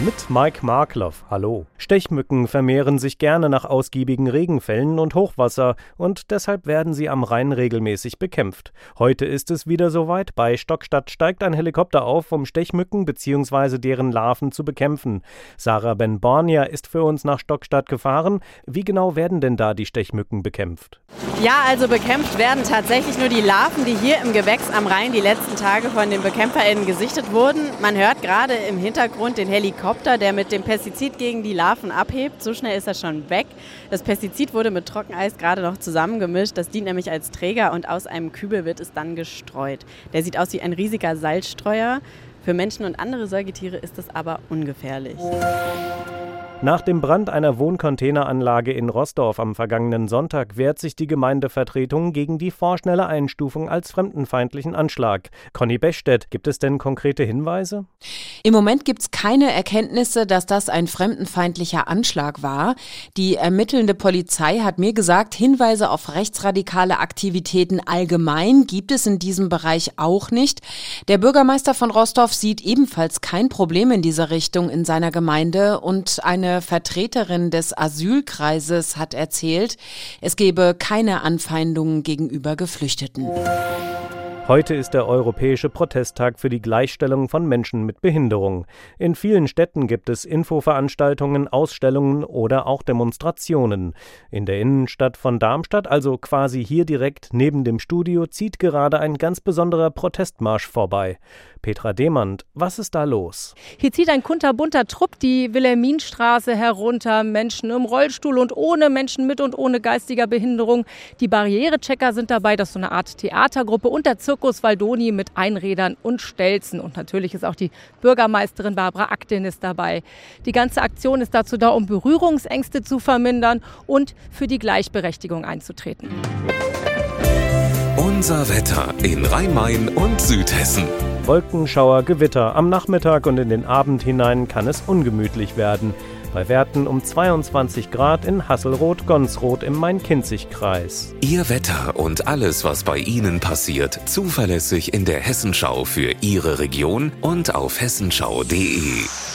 Mit Mike Markloff. Hallo. Stechmücken vermehren sich gerne nach ausgiebigen Regenfällen und Hochwasser und deshalb werden sie am Rhein regelmäßig bekämpft. Heute ist es wieder soweit. Bei Stockstadt steigt ein Helikopter auf, um Stechmücken bzw. deren Larven zu bekämpfen. Sarah Ben-Bornia ist für uns nach Stockstadt gefahren. Wie genau werden denn da die Stechmücken bekämpft? Ja, also bekämpft werden tatsächlich nur die Larven, die hier im Gewächs am Rhein die letzten Tage von den BekämpferInnen gesichtet wurden. Man hört gerade im Hintergrund den Helikopter, der mit dem Pestizid gegen die Larven abhebt. So schnell ist er schon weg. Das Pestizid wurde mit Trockeneis gerade noch zusammengemischt. Das dient nämlich als Träger und aus einem Kübel wird es dann gestreut. Der sieht aus wie ein riesiger Salzstreuer. Für Menschen und andere Säugetiere ist das aber ungefährlich. Nach dem Brand einer Wohncontaineranlage in Rossdorf am vergangenen Sonntag wehrt sich die Gemeindevertretung gegen die vorschnelle Einstufung als fremdenfeindlichen Anschlag. Conny Bechstedt, gibt es denn konkrete Hinweise? Im Moment gibt es keine Erkenntnisse, dass das ein fremdenfeindlicher Anschlag war. Die ermittelnde Polizei hat mir gesagt, Hinweise auf rechtsradikale Aktivitäten allgemein gibt es in diesem Bereich auch nicht. Der Bürgermeister von Rossdorf sieht ebenfalls kein Problem in dieser Richtung in seiner Gemeinde und eine Vertreterin des Asylkreises hat erzählt, es gebe keine Anfeindungen gegenüber Geflüchteten. Heute ist der Europäische Protesttag für die Gleichstellung von Menschen mit Behinderung. In vielen Städten gibt es Infoveranstaltungen, Ausstellungen oder auch Demonstrationen. In der Innenstadt von Darmstadt, also quasi hier direkt neben dem Studio, zieht gerade ein ganz besonderer Protestmarsch vorbei. Petra Demand, was ist da los? Hier zieht ein kunterbunter Trupp die Wilhelminstraße herunter. Menschen im Rollstuhl und ohne Menschen mit und ohne geistiger Behinderung. Die Barrierechecker sind dabei, das ist so eine Art Theatergruppe und der Zirkus Waldoni mit Einrädern und Stelzen. Und natürlich ist auch die Bürgermeisterin Barbara Aktin ist dabei. Die ganze Aktion ist dazu da, um Berührungsängste zu vermindern und für die Gleichberechtigung einzutreten. Unser Wetter in Rhein-Main und Südhessen. Wolkenschauer, Gewitter. Am Nachmittag und in den Abend hinein kann es ungemütlich werden. Bei Werten um 22 Grad in Hasselroth-Gonsroth im Main-Kinzig-Kreis. Ihr Wetter und alles, was bei Ihnen passiert, zuverlässig in der Hessenschau für Ihre Region und auf hessenschau.de.